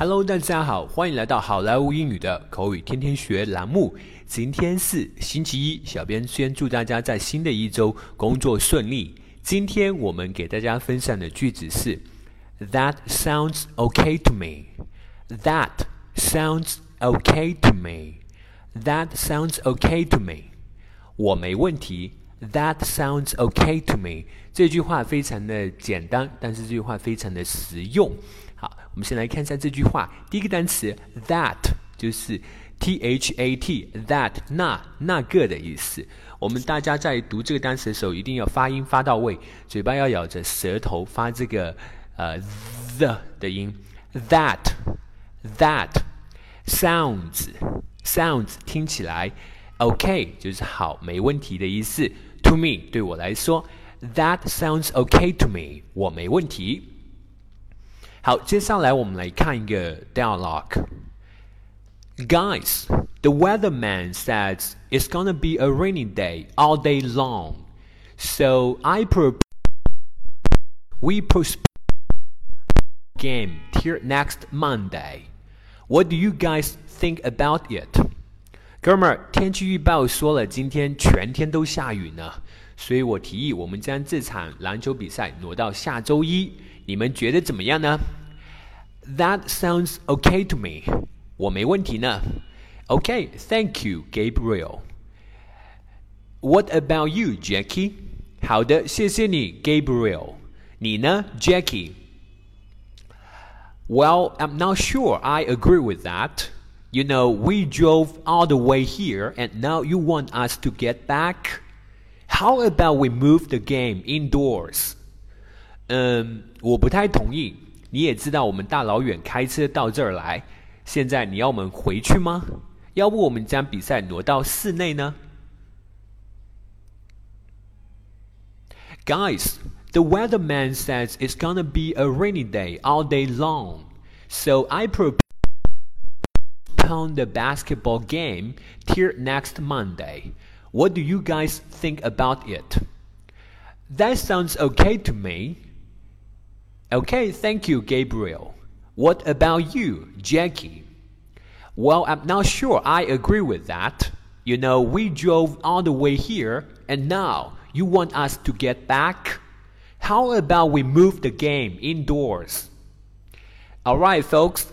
Hello，大家好，欢迎来到好莱坞英语的口语天天学栏目。今天是星期一，小编先祝大家在新的一周工作顺利。今天我们给大家分享的句子是：That sounds OK to me. That sounds OK to me. That sounds OK to me. 我没问题。That sounds OK to me。这句话非常的简单，但是这句话非常的实用。好，我们先来看一下这句话。第一个单词 that 就是 t h a t that 那那个的意思。我们大家在读这个单词的时候，一定要发音发到位，嘴巴要咬着舌头发这个呃 the 的音。That that sounds sounds 听起来 OK 就是好没问题的意思。To me 对我来说，That sounds OK to me，我没问题。好，接下来我们来看一个 dialogue。Guys, the weatherman says it's gonna be a rainy day all day long, so I propose we postpone game till next Monday. What do you guys think about it? 哥们儿，天气预报说了，今天全天都下雨呢，所以我提议我们将这场篮球比赛挪到下周一。你们觉得怎么样呢 ？That sounds okay to me。我没问题呢。OK，Thank you, Gabriel。What about you, Jackie？好的，谢谢你，Gabriel。你呢，Jackie？Well, I'm not sure I agree with that. You know, we drove all the way here and now you want us to get back? How about we move the game indoors? 嗯，我不太同意。 你也知道，我们大老远开车到这儿来，现在你要我们回去吗？要不我们将比赛挪到室内呢？Guys, the weatherman says it's gonna be a rainy day all day long, so I propose postpone the basketball game till next Monday. What do you guys think about it? That sounds okay to me. Okay, thank you, Gabriel. What about you, Jackie? Well, I'm not sure I agree with that. You know, we drove all the way here, and now you want us to get back? How about we move the game indoors? Alright, folks,